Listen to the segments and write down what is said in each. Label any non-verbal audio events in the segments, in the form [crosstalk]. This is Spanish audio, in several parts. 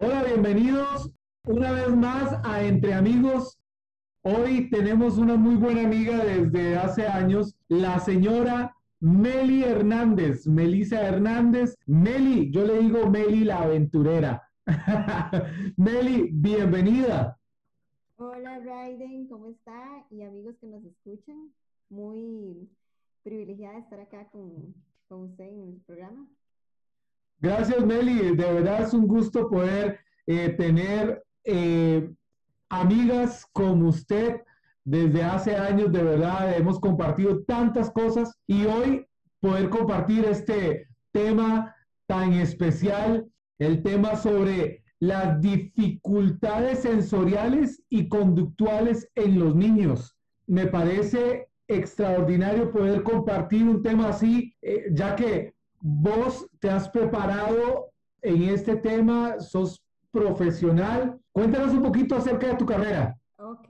Hola, bienvenidos una vez más a Entre Amigos. Hoy tenemos una muy buena amiga desde hace años, la señora Meli Hernández, Melisa Hernández. Meli, yo le digo Meli la aventurera. [laughs] Meli, bienvenida. Hola, Raiden, ¿cómo está? Y amigos que nos escuchan, muy privilegiada de estar acá con, con usted en el programa. Gracias, Meli. De verdad es un gusto poder eh, tener eh, amigas como usted desde hace años. De verdad, hemos compartido tantas cosas y hoy poder compartir este tema tan especial, el tema sobre las dificultades sensoriales y conductuales en los niños. Me parece extraordinario poder compartir un tema así, eh, ya que vos te has preparado en este tema, sos profesional. Cuéntanos un poquito acerca de tu carrera. Ok,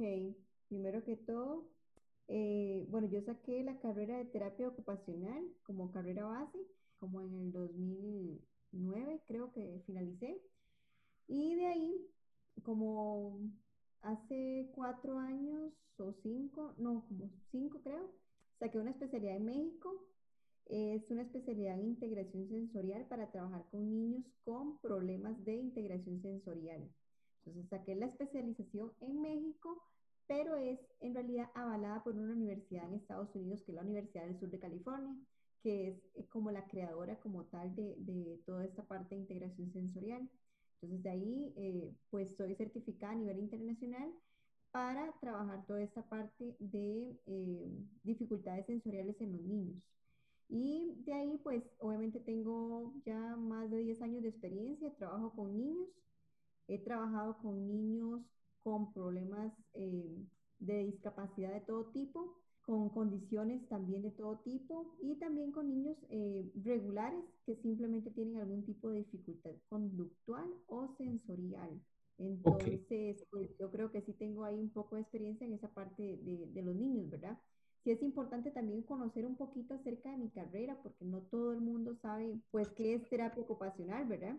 primero que todo, eh, bueno, yo saqué la carrera de terapia ocupacional como carrera base, como en el 2009 creo que finalicé. Y de ahí, como hace cuatro años o cinco, no, como cinco creo, saqué una especialidad en México es una especialidad en integración sensorial para trabajar con niños con problemas de integración sensorial. Entonces saqué la especialización en México, pero es en realidad avalada por una universidad en Estados Unidos, que es la Universidad del Sur de California, que es eh, como la creadora como tal de, toda esta parte de integración sensorial. Entonces de ahí, eh, pues soy certificada a nivel internacional para trabajar toda esta parte de eh, dificultades sensoriales en los niños. Y de ahí, pues, obviamente tengo ya más de 10 años de experiencia, trabajo con niños, he trabajado con niños con problemas eh, de discapacidad de todo tipo, con condiciones también de todo tipo y también con niños eh, regulares que simplemente tienen algún tipo de dificultad conductual o sensorial. Entonces, pues, yo creo que sí tengo ahí un poco de experiencia en esa parte de, de los niños, ¿verdad? Sí es importante también conocer un poquito acerca de mi carrera, porque no todo el mundo sabe, pues, qué es terapia ocupacional, ¿verdad?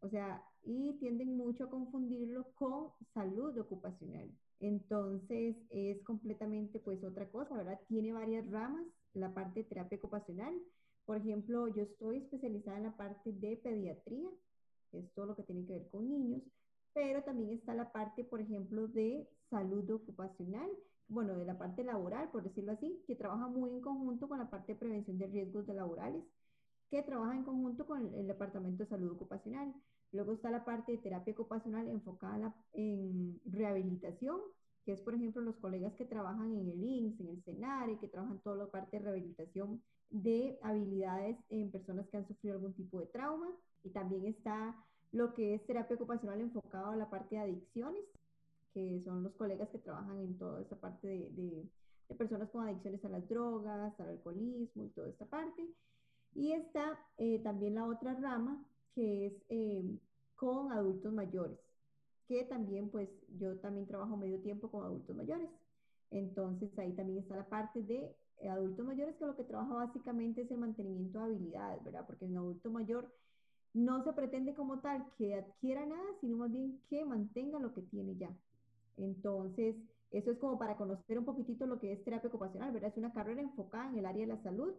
O sea, y tienden mucho a confundirlo con salud ocupacional. Entonces, es completamente, pues, otra cosa, ¿verdad? Tiene varias ramas, la parte de terapia ocupacional. Por ejemplo, yo estoy especializada en la parte de pediatría, es todo lo que tiene que ver con niños, pero también está la parte, por ejemplo, de salud ocupacional, bueno, de la parte laboral, por decirlo así, que trabaja muy en conjunto con la parte de prevención de riesgos de laborales, que trabaja en conjunto con el Departamento de Salud Ocupacional. Luego está la parte de terapia ocupacional enfocada en rehabilitación, que es, por ejemplo, los colegas que trabajan en el INSS, en el CENARE, que trabajan toda la parte de rehabilitación de habilidades en personas que han sufrido algún tipo de trauma. Y también está lo que es terapia ocupacional enfocado a la parte de adicciones, que son los colegas que trabajan en toda esta parte de, de, personas con adicciones a las drogas, al alcoholismo y toda esta parte. Y está eh, también la otra rama, que es eh, con adultos mayores, que también pues yo también trabajo medio tiempo con adultos mayores. Entonces ahí también está la parte de adultos mayores, que lo que trabaja básicamente es el mantenimiento de habilidades, ¿verdad? Porque en adulto mayor no se pretende como tal que adquiera nada, sino más bien que mantenga lo que tiene ya. Entonces, eso es como para conocer un poquitito lo que es terapia ocupacional, ¿verdad? Es una carrera enfocada en el área de la salud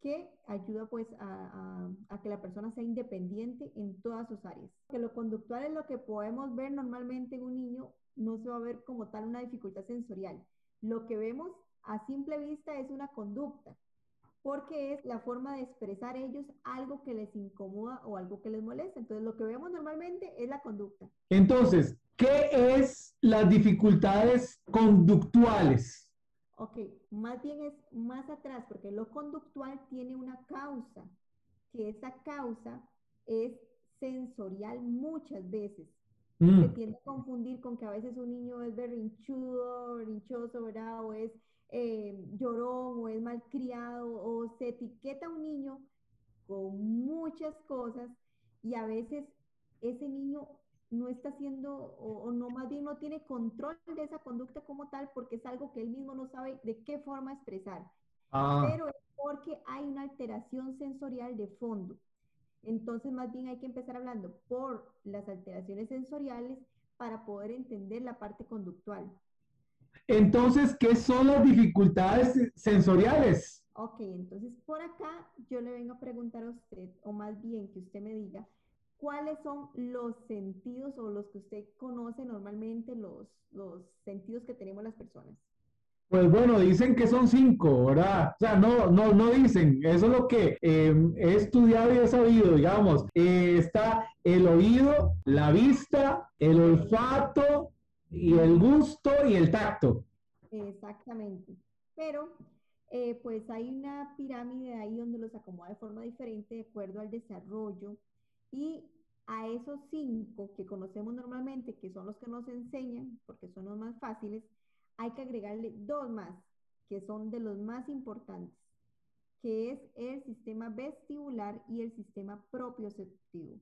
que ayuda pues a, que la persona sea independiente en todas sus áreas. Que lo conductual es lo que podemos ver normalmente en un niño, no se va a ver como tal una dificultad sensorial. Lo que vemos a simple vista es una conducta, porque es la forma de expresar ellos algo que les incomoda o algo que les molesta. Entonces, lo que vemos normalmente es la conducta. Entonces, ¿qué es las dificultades conductuales? Ok, más bien es más atrás, porque lo conductual tiene una causa, que esa causa es sensorial muchas veces. Mm. Se tiende a confundir con que a veces un niño es berrinchudo, berrinchoso, ¿verdad? O es eh, llorón o es malcriado o se etiqueta a un niño con muchas cosas y a veces ese niño no está haciendo o, no más bien no tiene control de esa conducta como tal porque es algo que él mismo no sabe de qué forma expresar. Ah. Pero es porque hay una alteración sensorial de fondo. Entonces, más bien hay que empezar hablando por las alteraciones sensoriales para poder entender la parte conductual. Entonces, ¿qué son las dificultades sensoriales? Ok, entonces por acá yo le vengo a preguntar a usted, o más bien que usted me diga, ¿cuáles son los sentidos o los que usted conoce normalmente, los, los sentidos que tenemos las personas? Pues bueno, dicen que son cinco, ¿verdad? O sea, no, no, no dicen, eso es lo que em, he estudiado y he sabido, digamos. Eh, está el oído, la vista, el olfato y el gusto y el tacto. Exactamente. Pero eh, pues hay una pirámide ahí donde los acomoda de forma diferente de acuerdo al desarrollo y a esos cinco que conocemos normalmente, que son los que nos enseñan, porque son los más fáciles, hay que agregarle dos más, que son de los más importantes, que es el sistema vestibular y el sistema propioceptivo.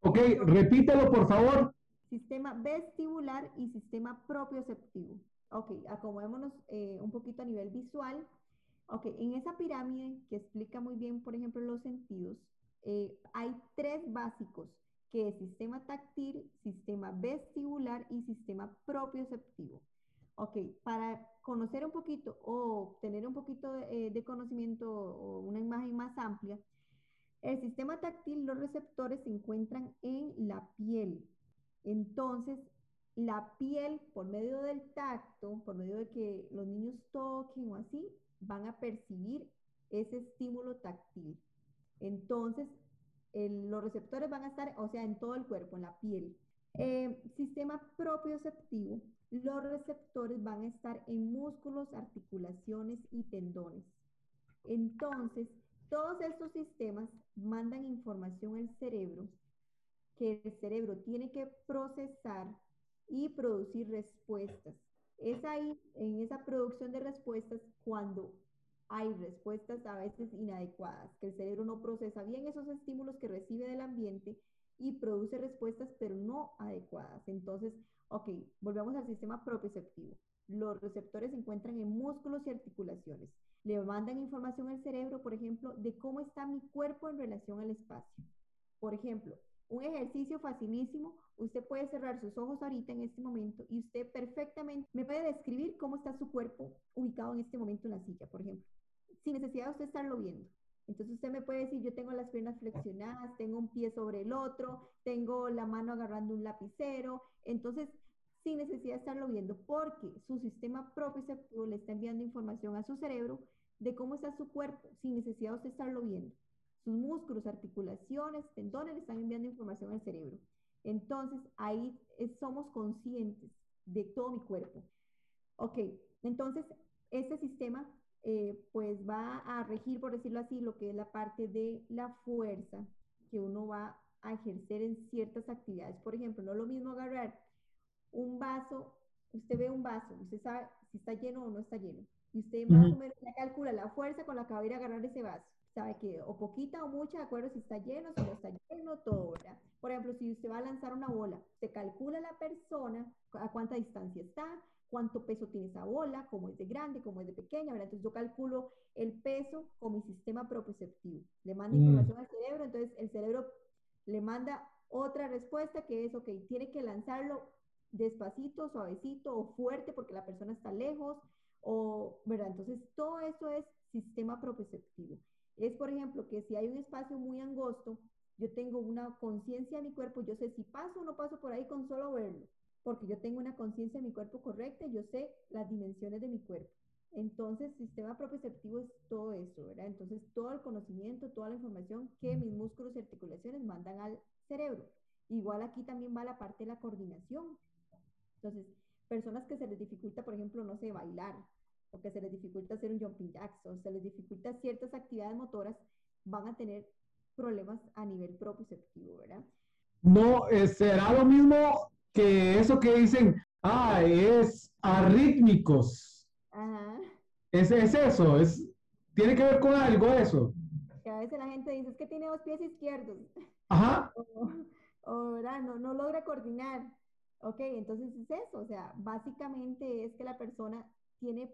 Ok, repítelo por favor. Sistema vestibular y sistema propioceptivo. Ok, acomodémonos eh, un poquito a nivel visual. Ok, en esa pirámide que explica muy bien, por ejemplo, los sentidos, eh, hay tres básicos, que es sistema táctil, sistema vestibular y sistema propioceptivo. Ok, para conocer un poquito o tener un poquito de, eh, de conocimiento o una imagen más amplia, el sistema táctil, los receptores se encuentran en la piel. Entonces, la piel, por medio del tacto, por medio de que los niños toquen o así, van a percibir ese estímulo táctil. Entonces, los receptores van a estar, o sea, en todo el cuerpo, en la piel. Eh, sistema propioceptivo, los receptores van a estar en músculos, articulaciones y tendones. Entonces, todos estos sistemas mandan información al cerebro que el cerebro tiene que procesar y producir respuestas. Es ahí, en esa producción de respuestas, cuando hay respuestas a veces inadecuadas, que el cerebro no procesa bien esos estímulos que recibe del ambiente y produce respuestas, pero no adecuadas. Entonces, ok, volvemos al sistema propioceptivo. Los receptores se encuentran en músculos y articulaciones. Le mandan información al cerebro, por ejemplo, de cómo está mi cuerpo en relación al espacio. Por ejemplo, un ejercicio facilísimo, usted puede cerrar sus ojos ahorita en este momento y usted perfectamente me puede describir cómo está su cuerpo ubicado en este momento en la silla, por ejemplo, sin necesidad de usted estarlo viendo. Entonces usted me puede decir, yo tengo las piernas flexionadas, tengo un pie sobre el otro, tengo la mano agarrando un lapicero. Entonces, sin necesidad de estarlo viendo, porque su sistema propioceptivo le está enviando información a su cerebro de cómo está su cuerpo, sin necesidad de usted estarlo viendo. Sus músculos, articulaciones, tendones le están enviando información al cerebro. Entonces, ahí somos conscientes de todo mi cuerpo. Ok, entonces, este sistema eh, pues va a regir, por decirlo así, lo que es la parte de la fuerza que uno va a ejercer en ciertas actividades. Por ejemplo, no es lo mismo agarrar un vaso, usted ve un vaso, usted sabe si está lleno o no está lleno, y usted más o menos ya calcula la fuerza con la que va a ir a agarrar ese vaso. Sabe que o poquita o mucha, de acuerdo si está lleno, si no está lleno, todo, ¿verdad? Por ejemplo, si usted va a lanzar una bola, se calcula la persona a cuánta distancia está, cuánto peso tiene esa bola, cómo es de grande, cómo es de pequeña, ¿verdad? Entonces yo calculo el peso con mi sistema propioceptivo. Le manda mm. información al cerebro, entonces el cerebro le manda otra respuesta que es, ok, tiene que lanzarlo despacito, suavecito o fuerte porque la persona está lejos, o, ¿verdad? Entonces todo eso es sistema propioceptivo. Es, por ejemplo, que si hay un espacio muy angosto, yo tengo una conciencia de mi cuerpo, yo sé si paso o no paso por ahí con solo verlo porque yo tengo una conciencia de mi cuerpo correcta y yo sé las dimensiones de mi cuerpo. Entonces, sistema propioceptivo es todo eso, ¿verdad? Entonces, todo el conocimiento, toda la información que mis músculos y articulaciones mandan al cerebro. Igual aquí también va la parte de la coordinación. Entonces, personas que se les dificulta, por ejemplo, no sé, bailar, o que se les dificulta hacer un jumping jacks, o se les dificulta ciertas actividades motoras, van a tener problemas a nivel propioceptivo, ¿verdad? No, eh, será lo mismo que eso que dicen, ah, es arrítmicos. Ajá. Es, es eso, es, tiene que ver con algo eso. Que a veces la gente dice, es que tiene dos pies izquierdos. Ajá. O, no, no logra coordinar. Ok, entonces es eso, o sea, básicamente es que la persona tiene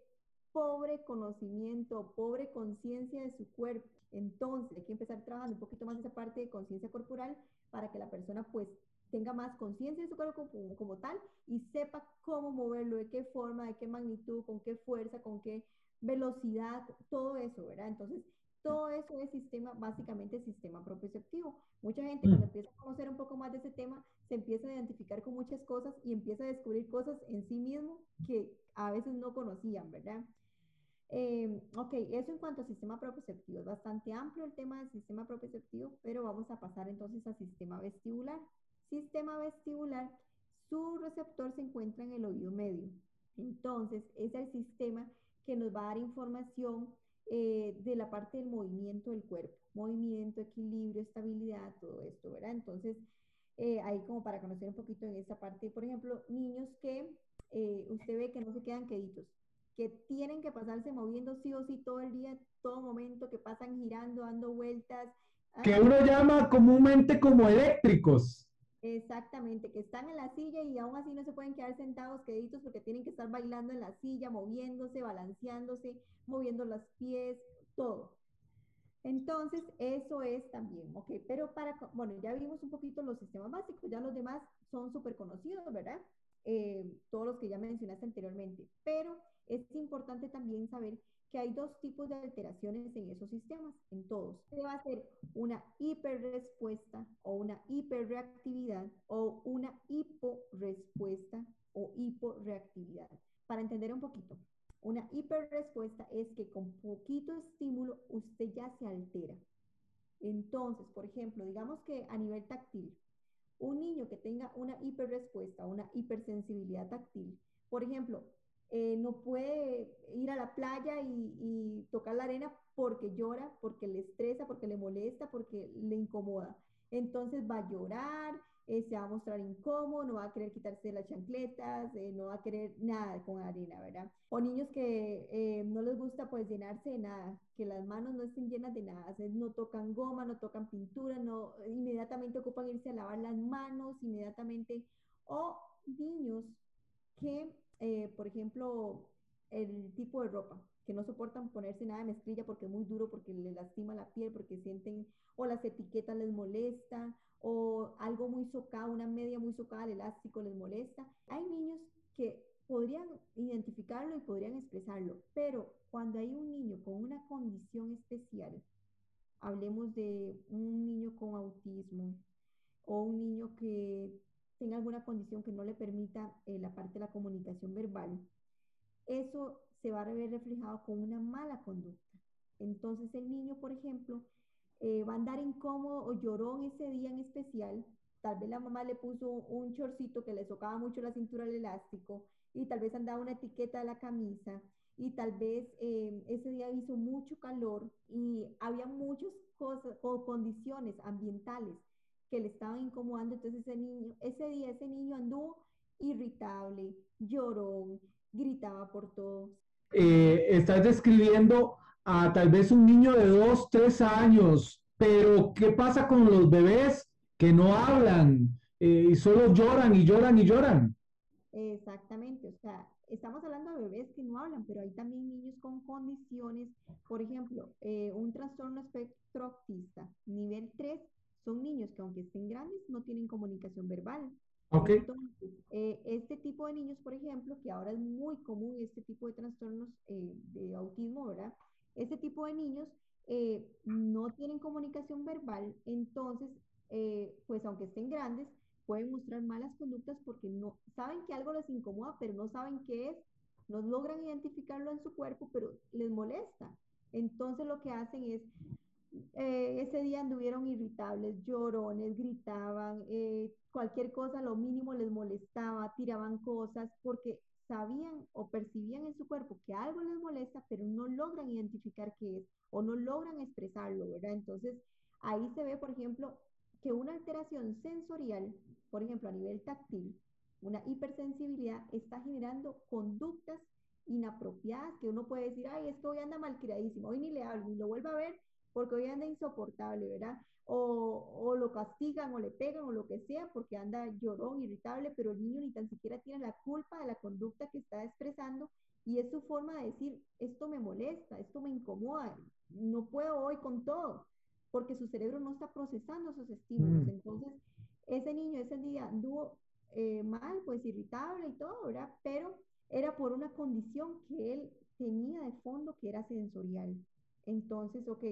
pobre conocimiento, pobre conciencia de su cuerpo. Entonces, hay que empezar trabajando un poquito más esa parte de conciencia corporal para que la persona pues tenga más conciencia de su cuerpo como, como, tal y sepa cómo moverlo, de qué forma, de qué magnitud, con qué fuerza, con qué velocidad, todo eso, ¿verdad? Entonces, todo eso es sistema, básicamente sistema proprioceptivo. Mucha gente cuando empieza a conocer un poco más de ese tema, se empieza a identificar con muchas cosas y empieza a descubrir cosas en sí mismo que a veces no conocían, ¿verdad? Eh, ok, eso en cuanto a sistema proprioceptivo. Es bastante amplio el tema del sistema proprioceptivo, pero vamos a pasar entonces al sistema vestibular. Sistema vestibular, su receptor se encuentra en el oído medio. Entonces, es el sistema que nos va a dar información eh, de la parte del movimiento del cuerpo, movimiento, equilibrio, estabilidad, todo esto, ¿verdad? Entonces, eh, ahí como para conocer un poquito en esa parte, por ejemplo, niños que eh, usted ve que no se quedan queditos, que tienen que pasarse moviendo sí o sí todo el día, todo momento, que pasan girando, dando vueltas. Que uno llama comúnmente como eléctricos. Exactamente, que están en la silla y aún así no se pueden quedar sentados queditos porque tienen que estar bailando en la silla, moviéndose, balanceándose, moviendo los pies, todo. Entonces, eso es también, ¿ok? Pero para, bueno, ya vimos un poquito los sistemas básicos, ya los demás son súper conocidos, ¿verdad? Eh, todos los que ya mencionaste anteriormente. Pero es importante también saber que hay dos tipos de alteraciones en esos sistemas, en todos. Va a ser una hiperrespuesta o una hiperreactividad o una hiporespuesta o hiporeactividad. Para entender un poquito, una hiperrespuesta es que con poquito estímulo usted ya se altera. Entonces, por ejemplo, digamos que a nivel táctil, un niño que tenga una hiperrespuesta, una hipersensibilidad táctil, por ejemplo, eh, no puede ir a la playa y, tocar la arena porque llora, porque le estresa, porque le molesta, porque le incomoda. Entonces va a llorar, eh, se va a mostrar incómodo, no va a querer quitarse las chancletas, eh, no va a querer nada con arena, ¿verdad? O niños que no les gusta pues llenarse de nada, que las manos no estén llenas de nada, no tocan goma, no tocan pintura, no, inmediatamente ocupan irse a lavar las manos, inmediatamente. O niños que eh, por ejemplo, el tipo de ropa, que no soportan ponerse nada de mezclilla porque es muy duro, porque les lastima la piel, porque sienten, o las etiquetas les molesta, o algo muy socado, una media muy socada, el elástico les molesta. Hay niños que podrían identificarlo y podrían expresarlo, pero cuando hay un niño con una condición especial, hablemos de un niño con autismo o un niño que tenga alguna condición que no le permita eh, la parte de la comunicación verbal, eso se va a ver reflejado con una mala conducta. Entonces el niño, por ejemplo, eh, va a andar incómodo o llorón ese día en especial. Tal vez la mamá le puso un chorcito que le socaba mucho la cintura al elástico y tal vez andaba una etiqueta de la camisa y tal vez eh, ese día hizo mucho calor y había muchas cosas o condiciones ambientales que le estaban incomodando. Entonces ese niño, ese día ese niño anduvo irritable, lloró, gritaba por todo. Eh, estás describiendo a tal vez un niño de dos, tres años, pero ¿qué pasa con los bebés que no hablan eh, y solo lloran y lloran y lloran? Exactamente, o sea, estamos hablando de bebés que no hablan, pero hay también niños con condiciones, por ejemplo, eh, un trastorno espectro autista, nivel 3, son niños que aunque estén grandes no tienen comunicación verbal. Okay. Entonces, eh, este tipo de niños, por ejemplo, que ahora es muy común este tipo de trastornos eh, de autismo, ¿verdad? Este tipo de niños eh, no tienen comunicación verbal, entonces, pues aunque estén grandes, pueden mostrar malas conductas porque no saben que algo les incomoda, pero no saben qué es, no logran identificarlo en su cuerpo, pero les molesta. Entonces lo que hacen es eh, ese día anduvieron irritables, llorones, gritaban, eh, cualquier cosa, lo mínimo les molestaba, tiraban cosas, porque sabían o percibían en su cuerpo que algo les molesta, pero no logran identificar qué es o no logran expresarlo, ¿verdad? Entonces, ahí se ve, por ejemplo, que una alteración sensorial, por ejemplo, a nivel táctil, una hipersensibilidad, está generando conductas inapropiadas que uno puede decir, ay, esto hoy anda mal criadísimo, hoy ni le hablo, ni lo vuelvo a ver porque hoy anda insoportable, ¿verdad? O, o, lo castigan o le pegan o lo que sea porque anda llorón, irritable, pero el niño ni tan siquiera tiene la culpa de la conducta que está expresando Y es su forma de decir, esto me molesta, esto me incomoda, no puedo hoy con todo, porque su cerebro no está procesando esos estímulos. Mm. Entonces, ese niño ese día anduvo eh, mal, pues irritable y todo, ¿verdad? Pero era por una condición que él tenía de fondo que era sensorial. Entonces, ok,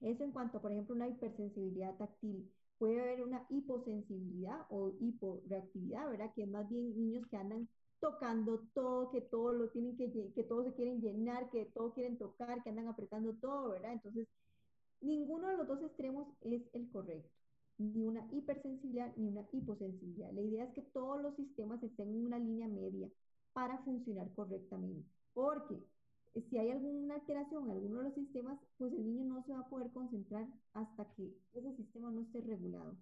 eso en cuanto, por ejemplo, una hipersensibilidad táctil. Puede haber una hiposensibilidad o hiporeactividad, ¿verdad? Que es más bien niños que andan tocando todo, que todo lo tienen que, que todo se quieren llenar, que todo quieren tocar, que andan apretando todo, ¿verdad? Entonces, ninguno de los dos extremos es el correcto, ni una hipersensibilidad ni una hiposensibilidad. La idea es que todos los sistemas estén en una línea media para funcionar correctamente, porque si hay alguna alteración en alguno de los sistemas, pues el niño no se va a poder concentrar hasta que ese sistema no esté regulado.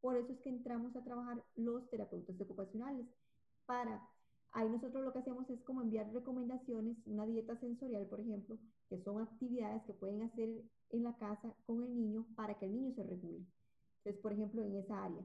Por eso es que entramos a trabajar los terapeutas ocupacionales para Ahí nosotros lo que hacemos es como enviar recomendaciones, una dieta sensorial, por ejemplo, que son actividades que pueden hacer en la casa con el niño para que el niño se regule. Entonces, por ejemplo, en esa área.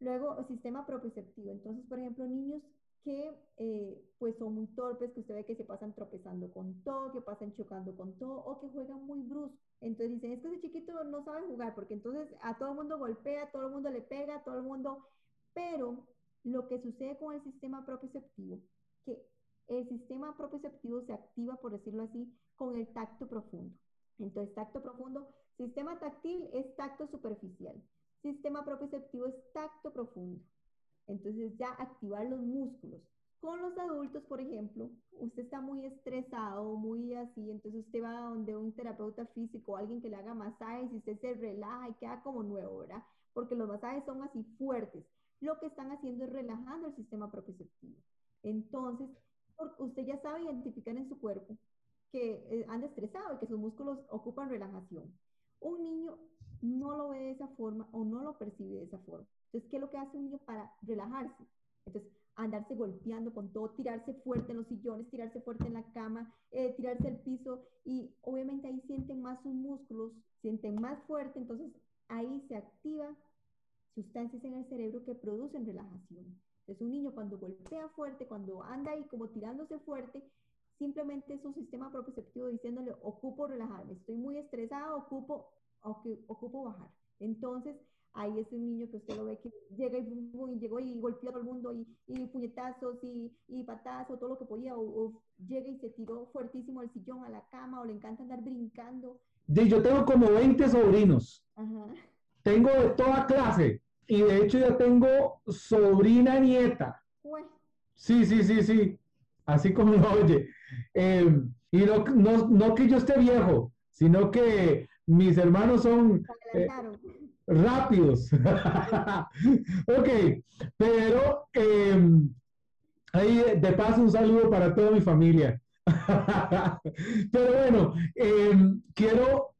Luego, sistema propioceptivo. Entonces, por ejemplo, niños que eh, pues son muy torpes, que usted ve que se pasan tropezando con todo, que pasan chocando con todo o que juegan muy brusco. Entonces dicen, es que ese chiquito no sabe jugar porque entonces a todo el mundo golpea, todo el mundo le pega, todo el mundo... Pero lo que sucede con el sistema propioceptivo, que el sistema propioceptivo se activa, por decirlo así, con el tacto profundo. Entonces, tacto profundo, sistema táctil es tacto superficial, sistema propioceptivo es tacto profundo. Entonces, ya activar los músculos. Con los adultos, por ejemplo, usted está muy estresado, muy así, entonces usted va donde un terapeuta físico o alguien que le haga masajes y usted se relaja y queda como nuevo, ¿verdad? Porque los masajes son así fuertes lo que están haciendo es relajando el sistema propioceptivo. Entonces, usted ya sabe identificar en su cuerpo que eh, anda estresado y que sus músculos ocupan relajación. Un niño no lo ve de esa forma o no lo percibe de esa forma. Entonces, ¿qué es lo que hace un niño para relajarse? Entonces, andarse golpeando con todo, tirarse fuerte en los sillones, tirarse fuerte en la cama, eh, tirarse al piso y obviamente ahí sienten más sus músculos, sienten más fuerte, entonces ahí se activa sustancias en el cerebro que producen relajación. Es un niño cuando golpea fuerte, cuando anda ahí como tirándose fuerte, simplemente es un sistema propioceptivo diciéndole, ocupo relajarme, estoy muy estresado, ocupo, ocupo bajar. Entonces, ahí es un niño que usted lo ve que llega y, llegó y golpeó a todo el mundo y, y puñetazos y, y patazos, todo lo que podía, o, llega y se tiró fuertísimo al sillón, a la cama, o le encanta andar brincando. Yo tengo como 20 sobrinos. Tengo de toda clase y de hecho ya tengo sobrina nieta. Sí, sí, sí, sí. Así como lo [laughs] oye. Em, y no, no, que yo esté viejo, sino que mis hermanos son eh, rápidos. [laughs] ok, pero em, ahí de paso un saludo para toda mi familia. [laughs] pero bueno, em, quiero,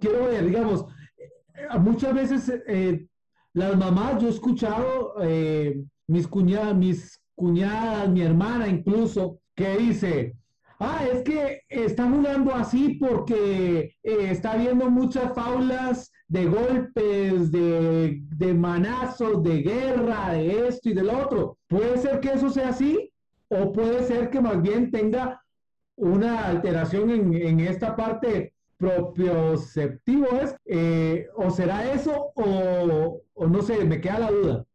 quiero ver, digamos, eh, muchas veces eh, las mamás, yo he escuchado eh, mis cuñadas, mis cuñadas, mi hermana incluso, que dice, ah, es que está jugando así porque eh, está viendo muchas faulas de golpes, de, de manazos, de guerra, de esto y del otro. ¿Puede ser que eso sea así? ¿O puede ser que más bien tenga una alteración en, en esta parte propioceptivo es, eh, o será eso, o, o, no sé, me queda la duda.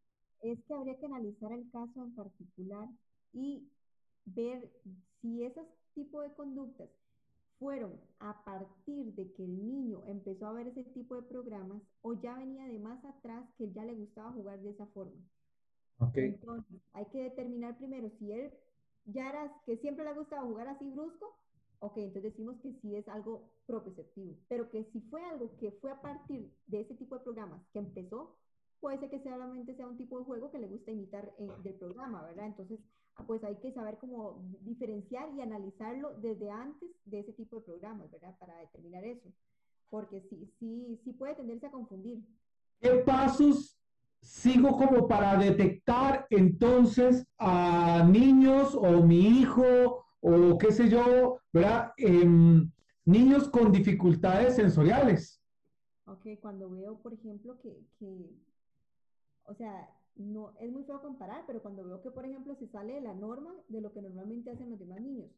Es que habría que analizar el caso en particular y ver si ese tipo de conductas fueron a partir de que el niño empezó a ver ese tipo de programas o ya venía de más atrás que ya le gustaba jugar de esa forma. Okay. Entonces, hay que determinar primero si él ya era que siempre le gustaba jugar así brusco ok, entonces decimos que sí es algo propioceptivo, pero que si fue algo que fue a partir de ese tipo de programas que empezó, puede ser que solamente sea un tipo de juego que le gusta imitar eh, del programa, ¿verdad? Entonces, pues hay que saber cómo diferenciar y analizarlo desde antes de ese tipo de programas, ¿verdad? Para determinar eso, porque sí, sí, sí puede tenderse a confundir. ¿Qué pasos sigo como para detectar entonces a niños o mi hijo o qué sé yo, ¿verdad? Em, niños con dificultades sensoriales. Ok, cuando veo, por ejemplo, que, que, o sea, no, es muy feo comparar, pero cuando veo que, por ejemplo, se sale de la norma de lo que normalmente hacen los demás niños.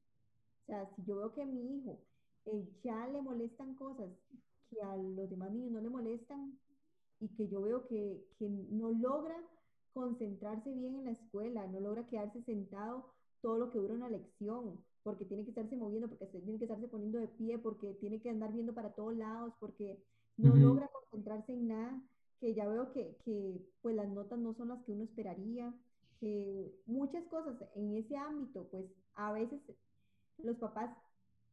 O sea, si yo veo que a mi hijo eh, ya le molestan cosas que a los demás niños no le molestan y que yo veo que, que no logra concentrarse bien en la escuela, no logra quedarse sentado todo lo que dura una lección, porque tiene que estarse moviendo, porque tiene que estarse poniendo de pie, porque tiene que andar viendo para todos lados, porque no logra concentrarse en nada, que ya veo que, que, pues las notas no son las que uno esperaría, que muchas cosas en ese ámbito, pues a veces los papás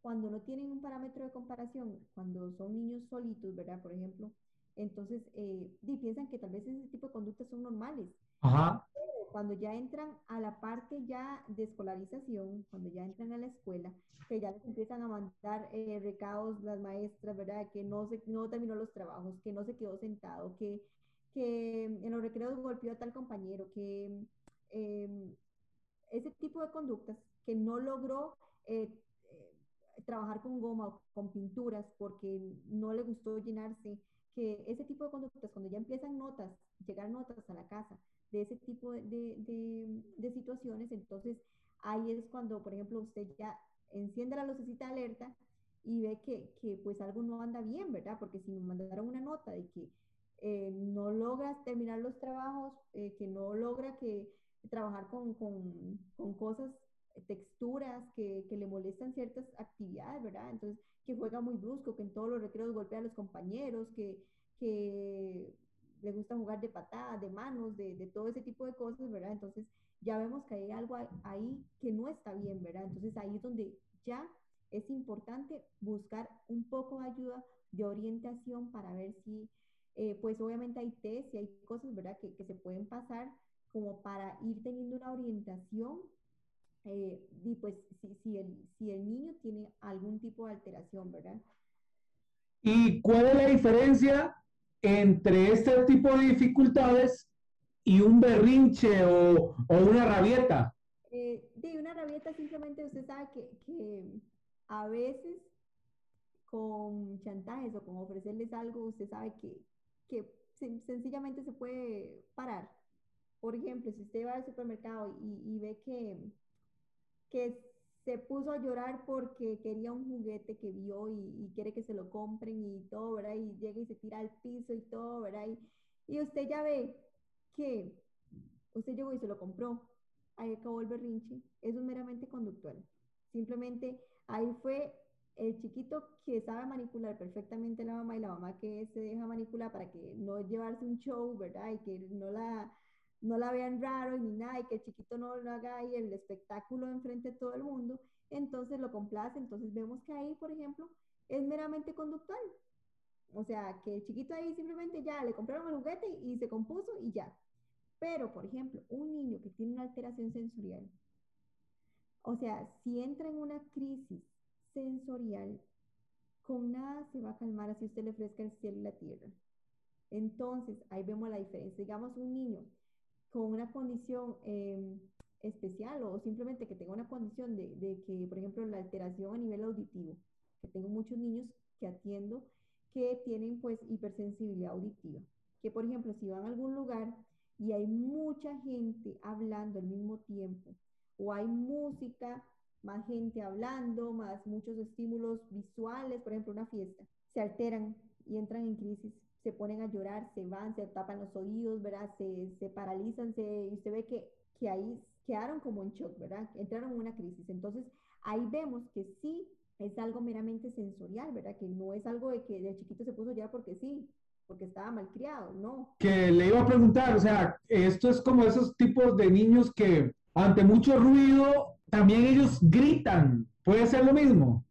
cuando no tienen un parámetro de comparación, cuando son niños solitos, ¿verdad? Por ejemplo, entonces eh, piensan que tal vez ese tipo de conductas son normales. Ajá. Cuando ya entran a la parte ya de escolarización, cuando ya entran a la escuela, que ya les empiezan a mandar eh, recados las maestras, ¿verdad? Que no, se, no terminó los trabajos, que no se quedó sentado, que, que en los recreos golpeó a tal compañero, que em, ese tipo de conductas que no logró eh, eh, trabajar con goma o con pinturas porque no le gustó llenarse que ese tipo de conductas, cuando ya empiezan notas, llegar notas a la casa de ese tipo de, de, de, situaciones, entonces ahí es cuando, por ejemplo, usted ya enciende la lucecita de alerta y ve que, que, pues algo no anda bien, ¿verdad? Porque si me mandaron una nota de que eh, no logra terminar los trabajos, eh, que no logra que trabajar con, con, con cosas, texturas que, que, le molestan ciertas actividades, ¿verdad? Entonces, que juega muy brusco, que en todos los recreos golpea a los compañeros, que, que le gusta jugar de patadas, de manos, de, de, todo ese tipo de cosas, ¿verdad? Entonces ya vemos que hay algo ahí que no está bien, ¿verdad? Entonces ahí es donde ya es importante buscar un poco de ayuda de orientación para ver si, eh, pues obviamente hay test y hay cosas, ¿verdad? Que, que, se pueden pasar como para ir teniendo una orientación eh, y pues si, si, el, si el niño tiene algún tipo de alteración, ¿verdad? ¿Y cuál es la diferencia entre este tipo de dificultades y un berrinche o, o una rabieta? Eh, de una rabieta simplemente usted sabe que, que, a veces con chantajes o con ofrecerles algo, usted sabe que, que sencillamente se puede parar. Por ejemplo, si usted va al supermercado y, y ve que, que se puso a llorar porque quería un juguete que vio y, quiere que se lo compren y todo, ¿verdad? Y llega y se tira al piso y todo, ¿verdad? Y, y usted ya ve que usted llegó y se lo compró, ahí acabó el berrinche, eso es meramente conductual. Simplemente ahí fue el chiquito que sabe manipular perfectamente a la mamá y la mamá que se deja manipular para que no llevarse un show, ¿verdad? Y que no la no la vean raro ni nada y que el chiquito no lo haga ahí el espectáculo enfrente de todo el mundo, entonces lo complace. Entonces vemos que ahí, por ejemplo, es meramente conductual. O sea, que el chiquito ahí simplemente ya le compraron el juguete y se compuso y ya. Pero, por ejemplo, un niño que tiene una alteración sensorial, o sea, si entra en una crisis sensorial, con nada se va a calmar así usted le ofrezca el cielo y la tierra. Entonces, ahí vemos la diferencia. Digamos, un niño con una condición em, especial o simplemente que tenga una condición de, que, por ejemplo, la alteración a nivel auditivo, que tengo muchos niños que atiendo que tienen pues hipersensibilidad auditiva, que por ejemplo, si van a algún lugar y hay mucha gente hablando al mismo tiempo, o hay música, más gente hablando, más muchos estímulos visuales, por ejemplo, una fiesta, se alteran y entran en crisis se ponen a llorar, se van, se tapan los oídos, ¿verdad? Se, se paralizan, se, y usted ve que, que ahí quedaron como en shock, ¿verdad? Entraron en una crisis. Entonces, ahí vemos que sí es algo meramente sensorial, ¿verdad? Que no es algo de que de chiquito se puso ya porque sí, porque estaba mal criado, ¿no? Que le iba a preguntar, o sea, esto es como esos tipos de niños que ante mucho ruido también ellos gritan. ¿Puede ser lo mismo?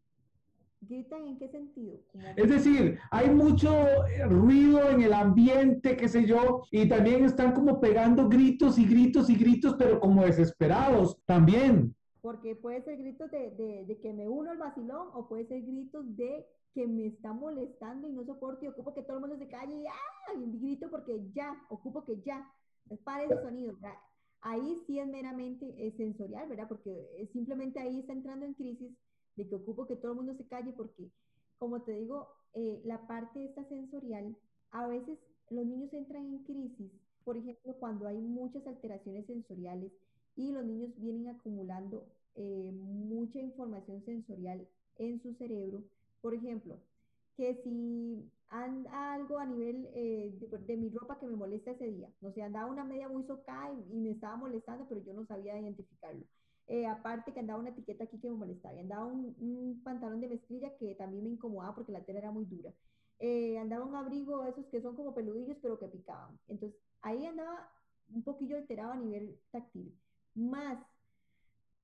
¿Gritan en qué sentido? Es decir, hay mucho eh, ruido en el ambiente, qué sé yo, y también están como pegando gritos y gritos y gritos, pero como desesperados también. Porque puede ser gritos de, de, de que me uno al vacilón o puede ser gritos de que me está molestando y no soporto y ocupo que todo el mundo se calle y, ¡ah! y grito porque ya, ocupo que ya, pare ese sonido. Ahí sí es meramente es sensorial, ¿verdad? Porque eh, simplemente ahí está entrando en crisis de que ocupo que todo el mundo se calle porque, como te digo, eh, la parte esta sensorial, a veces los niños entran en crisis por ejemplo, cuando hay muchas alteraciones sensoriales y los niños vienen acumulando eh, mucha información sensorial en su cerebro, por ejemplo, que si anda algo a nivel eh, de, mi ropa que me molesta ese día, no sé, andaba una media muy socada y, me estaba molestando, pero yo no sabía identificarlo. Eh, aparte que andaba una etiqueta aquí que me molestaba, andaba un, pantalón de mezclilla que también me incomodaba porque la tela era muy dura. Eh, andaba un abrigo, esos que son como peludillos, pero que picaban. Entonces, ahí andaba un poquillo alterado a nivel táctil. Más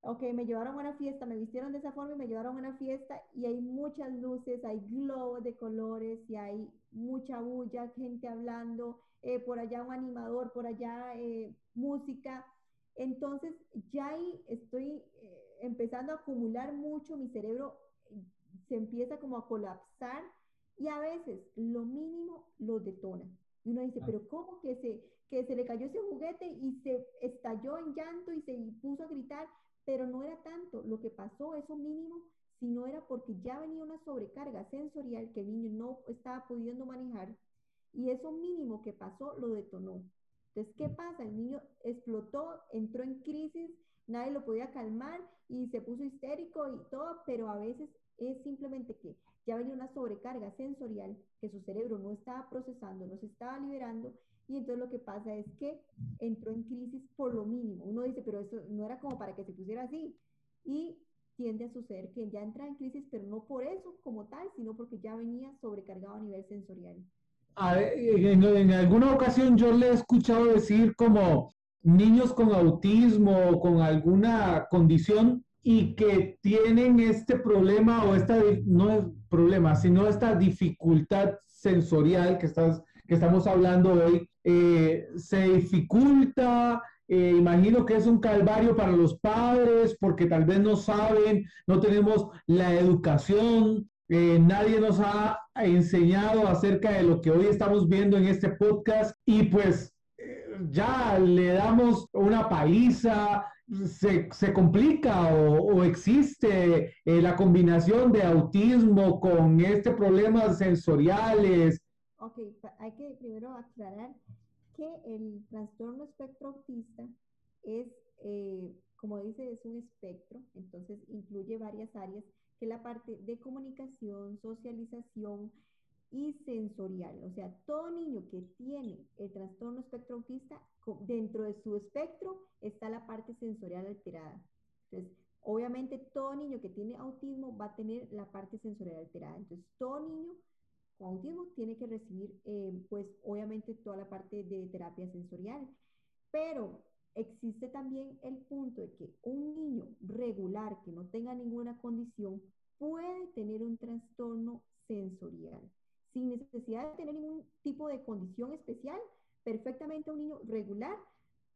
ok, me llevaron a una fiesta, me vistieron de esa forma y me llevaron a una fiesta y hay muchas luces, hay globos de colores y hay mucha bulla, gente hablando, eh, por allá un animador, por allá música. Entonces ya ahí estoy eh, empezando a acumular mucho, mi cerebro se empieza como a colapsar y a veces lo mínimo lo detona. Y uno dice, pero ¿cómo que se, que se le cayó ese juguete y se estalló en llanto y se puso a gritar? pero no era tanto lo que pasó, eso mínimo, sino era porque ya venía una sobrecarga sensorial que el niño no estaba pudiendo manejar y eso mínimo que pasó lo detonó. Entonces, ¿qué pasa? El niño explotó, entró en crisis, nadie lo podía calmar y se puso histérico y todo, pero a veces es simplemente que ya venía una sobrecarga sensorial que su cerebro no estaba procesando, no se estaba liberando y entonces lo que pasa es que entró en crisis por lo mínimo. Uno dice, pero eso no era como para que se pusiera así. Y tiende a suceder que ya entra en crisis, pero no por eso como tal, sino porque ya venía sobrecargado a nivel sensorial. En, en, alguna ocasión yo le he escuchado decir como niños con autismo o con alguna condición y que tienen este problema o esta, no es problema, sino esta dificultad sensorial que estás que estamos hablando hoy, eh, se dificulta, eh, imagino que es un calvario para los padres porque tal vez no saben, no tenemos la educación, eh, nadie nos ha enseñado acerca de lo que hoy estamos viendo en este podcast y pues ya le damos una paliza, se, se complica o, existe la combinación de autismo con este problemas sensoriales, Ok, hay que primero aclarar que el trastorno espectro autista es, eh, como dice, es un espectro, entonces incluye varias áreas, que la parte de comunicación, socialización y sensorial. O sea, todo niño que tiene el trastorno espectro autista, dentro de su espectro está la parte sensorial alterada. Entonces, obviamente todo niño que tiene autismo va a tener la parte sensorial alterada. Entonces, todo niño con autismo tiene que recibir, eh, pues obviamente toda la parte de terapia sensorial, pero existe también el punto de que un niño regular que no tenga ninguna condición puede tener un trastorno sensorial sin necesidad de tener ningún tipo de condición especial. Perfectamente a un niño regular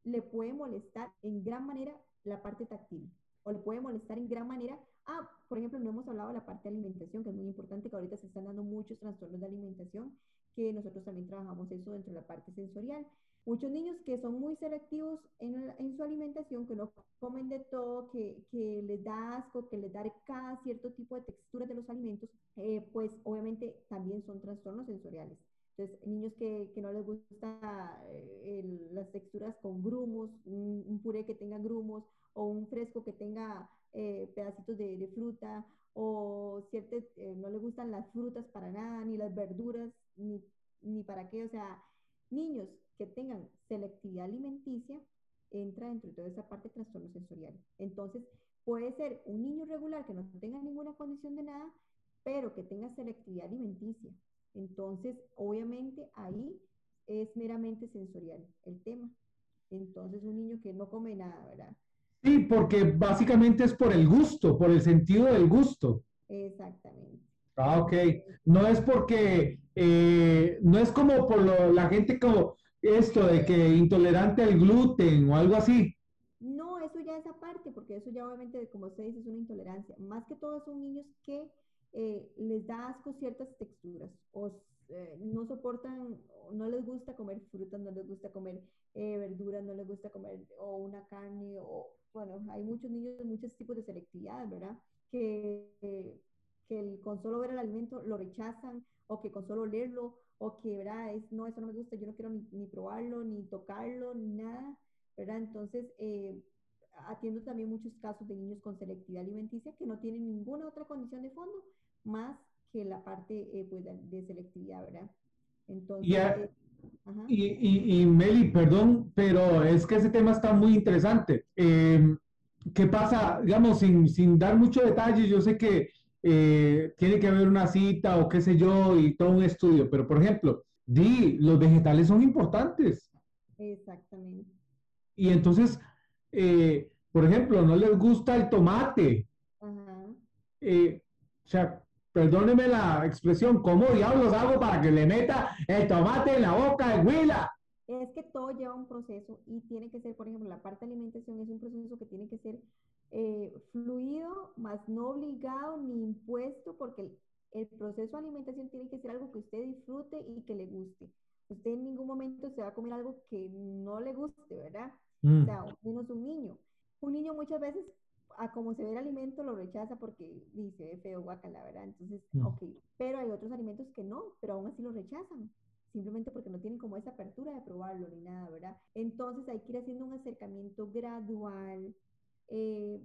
le puede molestar en gran manera la parte táctil o le puede molestar en gran manera Ah, por ejemplo, no hemos hablado de la parte de alimentación, que es muy importante, que ahorita se están dando muchos trastornos de alimentación, que nosotros también trabajamos eso dentro de la parte sensorial. Muchos niños que son muy selectivos en, en su alimentación, que no comen de todo, que, que, les da asco, que les da cada cierto tipo de textura de los alimentos, eh, pues obviamente también son trastornos sensoriales. Entonces, niños que, que no les gusta eh, las texturas con grumos, un, un, puré que tenga grumos o un fresco que tenga eh, pedacitos de, fruta o ciertas, eh, no le gustan las frutas para nada, ni las verduras, ni, ni para qué. O sea, niños que tengan selectividad alimenticia, entra dentro de toda esa parte de trastorno sensorial. Entonces, puede ser un niño regular que no tenga ninguna condición de nada, pero que tenga selectividad alimenticia. Entonces, obviamente ahí es meramente sensorial el tema. Entonces, un niño que no come nada, ¿verdad? Sí, porque básicamente es por el gusto, por el sentido del gusto. Exactamente. Ah, ok. No es porque, eh, no es como por la gente como esto de que intolerante al gluten o algo así. No, eso ya es aparte, porque eso ya obviamente, como usted dice, es una intolerancia. Más que todo son niños que eh, les da asco ciertas texturas o eh, no soportan, no les gusta comer frutas, no les gusta comer verduras, no les gusta comer o una carne o bueno, hay muchos niños de muchos tipos de selectividad, ¿verdad? Que, que con solo ver el alimento lo rechazan o que con solo leerlo o que, ¿verdad? Es, no, eso no me gusta, yo no quiero ni, ni probarlo, ni tocarlo, ni nada, ¿verdad? Entonces, eh, atiendo también muchos casos de niños con selectividad alimenticia que no tienen ninguna otra condición de fondo más que la parte eh, pues, de, selectividad, ¿verdad? Entonces... Eh, y, y, y, Meli, perdón, pero es que ese tema está muy interesante. Em, ¿Qué pasa? Digamos, sin, sin dar mucho detalle, yo sé que eh, tiene que haber una cita o qué sé yo y todo un estudio, pero por ejemplo, di, los vegetales son importantes. Exactamente. Y entonces, eh, por ejemplo, no les gusta el tomate. Ajá. Eh, o sea, perdóneme la expresión, ¿cómo diablos hago para que le meta el tomate en la boca de Huila? Es que todo lleva un proceso y tiene que ser, por ejemplo, la parte de alimentación es un proceso que tiene que ser eh, fluido, más no obligado ni impuesto, porque el, el, proceso de alimentación tiene que ser algo que usted disfrute y que le guste. Usted en ningún momento se va a comer algo que no le guste, ¿verdad? Mm. O sea, menos un niño. Un niño muchas veces, a como se ve el alimento, lo rechaza porque dice, es feo, guacala, ¿verdad? Entonces, mm. ok, pero hay otros alimentos que no, pero aún así lo rechazan simplemente porque no tienen como esa apertura de probarlo ni nada, ¿verdad? Entonces hay que ir haciendo un acercamiento gradual, eh,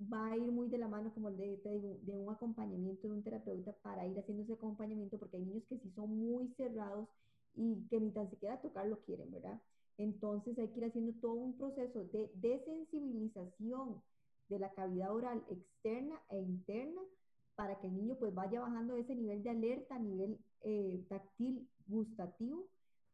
va a ir muy de la mano, como de, te digo, de un acompañamiento de un terapeuta para ir haciendo ese acompañamiento, porque hay niños que sí son muy cerrados y que ni tan siquiera tocar lo quieren, ¿verdad? Entonces hay que ir haciendo todo un proceso de desensibilización de la cavidad oral externa e interna para que el niño pues vaya bajando ese nivel de alerta a nivel eh, táctil gustativo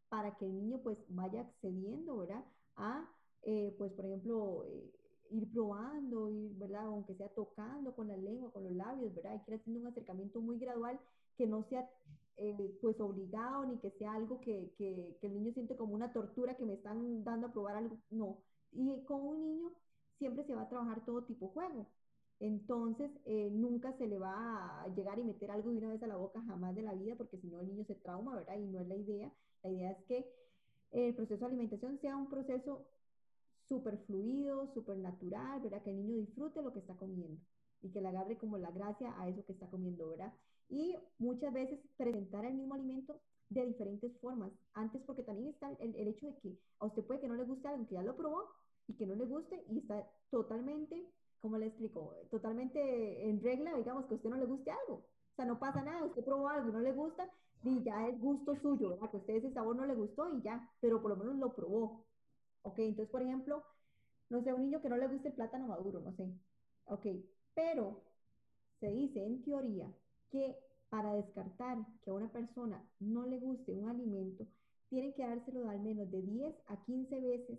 para que el niño pues vaya accediendo, ¿verdad? A, eh, pues por ejemplo, eh, ir probando, ir, ¿verdad? Aunque sea tocando con la lengua, con los labios, ¿verdad? Hay que ir haciendo un acercamiento muy gradual que no sea eh, pues obligado ni que sea algo que, que, que, el niño siente como una tortura que me están dando a probar algo, no. Y con un niño siempre se va a trabajar todo tipo juego. Entonces, eh, nunca se le va a llegar y meter algo de una vez a la boca, jamás de la vida, porque si no el niño se trauma, ¿verdad? Y no es la idea. La idea es que el proceso de alimentación sea un proceso súper fluido, súper natural, ¿verdad? Que el niño disfrute lo que está comiendo y que le agarre como la gracia a eso que está comiendo, ¿verdad? Y muchas veces presentar el mismo alimento de diferentes formas. Antes, porque también está el, el hecho de que a usted puede que no le guste algo, que ya lo probó y que no le guste y está totalmente ¿cómo le explico? Totalmente en regla, digamos, que a usted no le guste algo. O sea, no pasa nada, usted probó algo y no le gusta, y ya es gusto suyo, ¿verdad? Que a usted ese sabor no le gustó y ya, pero por lo menos lo probó. Ok, entonces, por ejemplo, no sé, un niño que no le guste el plátano maduro, no sé. Ok, pero se dice en teoría que para descartar que a una persona no le guste un alimento, tiene que dárselo al menos de 10 a 15 veces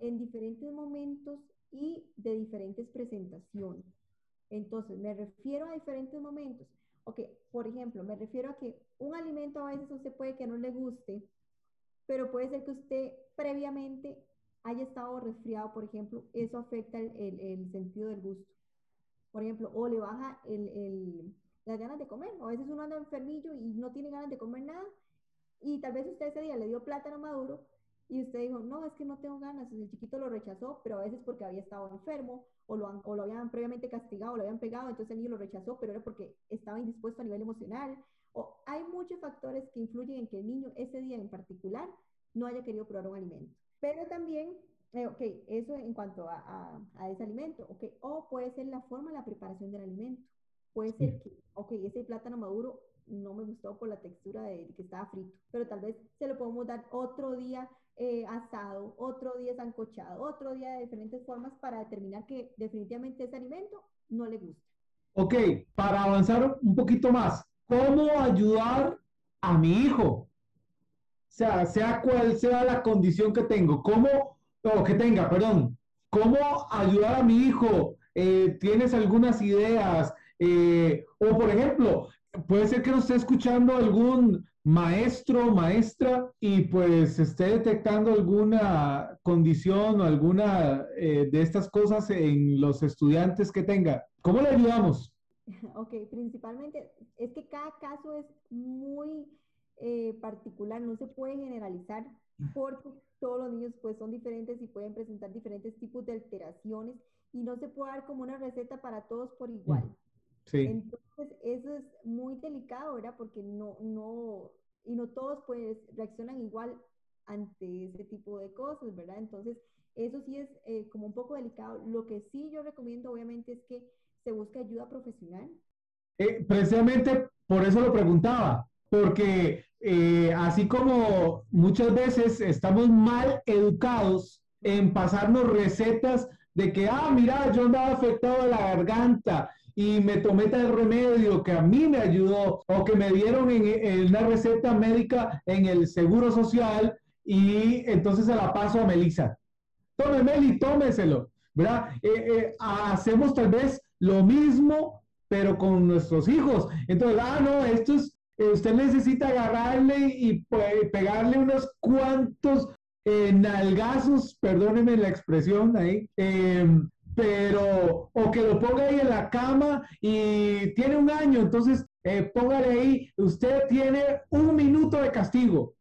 en diferentes momentos y de diferentes presentaciones. Entonces, me refiero a diferentes momentos. Ok, por ejemplo, me refiero a que un alimento a veces usted puede que no le guste, pero puede ser que usted previamente haya estado resfriado, por ejemplo, eso afecta el, sentido del gusto. Por ejemplo, o le baja el, las ganas de comer. A veces uno anda enfermillo y no tiene ganas de comer nada. Y tal vez usted ese día le dio plátano maduro y usted dijo, no, es que no tengo ganas, el chiquito lo rechazó, pero a veces porque había estado enfermo o lo, o lo habían previamente castigado, lo habían pegado, entonces el niño lo rechazó, pero era porque estaba indispuesto a nivel emocional. O hay muchos factores que influyen en que el niño ese día en particular no haya querido probar un alimento. Pero también, eh, ok, eso en cuanto a, a, a, ese alimento, ok, o puede ser la forma, la preparación del alimento. Puede ser que, ok, ese plátano maduro no me gustó por la textura de, que estaba frito, pero tal vez se lo podemos dar otro día eh, asado, otro día sancochado, otro día de diferentes formas para determinar que definitivamente ese alimento no le gusta. Ok, para avanzar un poquito más, ¿cómo ayudar a mi hijo? Sea, sea cual sea la condición que tengo, ¿cómo, o que tenga, perdón, cómo ayudar a mi hijo? Eh, ¿Tienes algunas ideas? Eh, o por ejemplo, puede ser que nos esté escuchando algún maestro, maestra, y pues esté detectando alguna condición o alguna eh, de estas cosas en los estudiantes que tenga. ¿Cómo le ayudamos? Ok, principalmente es que cada caso es muy eh, particular, no se puede generalizar porque todos los niños pues son diferentes y pueden presentar diferentes tipos de alteraciones y no se puede dar como una receta para todos por igual. Sí. Entonces, eso es muy delicado, ¿verdad? Porque no, no, y no todos pues reaccionan igual ante ese tipo de cosas, ¿verdad? Entonces, eso sí es eh, como un poco delicado. Lo que sí yo recomiendo, obviamente, es que se busque ayuda profesional. Eh, precisamente por eso lo preguntaba, porque eh, así como muchas veces estamos mal educados en pasarnos recetas de que, ah, mira, yo andaba afectado de la garganta y me tomé tal remedio que a mí me ayudó o que me dieron en, una receta médica en el Seguro Social y entonces se la paso a Melissa. Tome, Meli, tómeselo, ¿verdad? Eh, eh, hacemos tal vez lo mismo, pero con nuestros hijos. Entonces, ah, no, esto es, usted necesita agarrarle y pues, pegarle unos cuantos nalgazos, perdónenme la expresión ahí, em, pero, o que lo ponga ahí en la cama y tiene un año, entonces póngale ahí, usted tiene un minuto de castigo.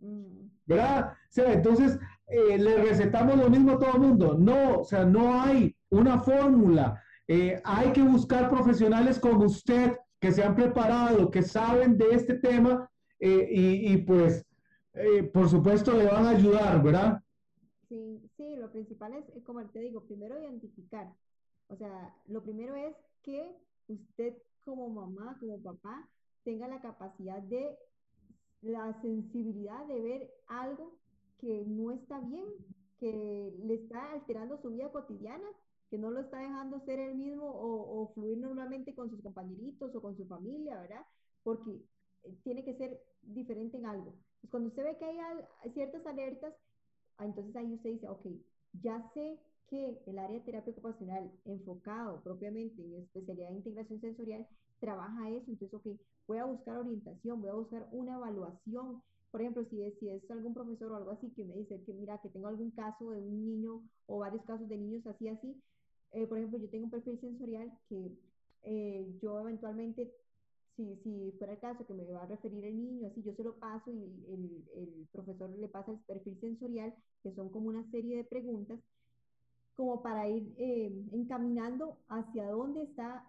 Mm. ¿Verdad? O sea, entonces eh, le recetamos lo mismo a todo el mundo. No, o sea, no hay una fórmula. Eh, hay que buscar profesionales como usted que se han preparado, que saben de este tema eh, y, pues, por supuesto, le van a ayudar, ¿verdad? Sí, sí, lo principal es, como te digo, primero identificar. O sea, lo primero es que usted como mamá, como papá, tenga la capacidad de la sensibilidad de ver algo que no está bien, que le está alterando su vida cotidiana, que no lo está dejando ser él mismo o, fluir normalmente con sus compañeritos o con su familia, ¿verdad? Porque eh, tiene que ser diferente en algo. Pues cuando usted ve que hay ciertas alertas, ah, entonces ahí usted dice, ok, ya sé que el área de terapia ocupacional enfocado propiamente en especialidad de integración sensorial trabaja eso, entonces, ok, voy a buscar orientación, voy a buscar una evaluación por ejemplo, si es, si es algún profesor o algo así que me dice que mira, que tengo algún caso de un niño o varios casos de niños así, así, eh, por ejemplo, yo tengo un perfil sensorial que eh, yo eventualmente, si, si fuera el caso que me va a referir el niño, así yo se lo paso y el, el, profesor le pasa el perfil sensorial, que son como una serie de preguntas, como para ir eh, encaminando hacia dónde está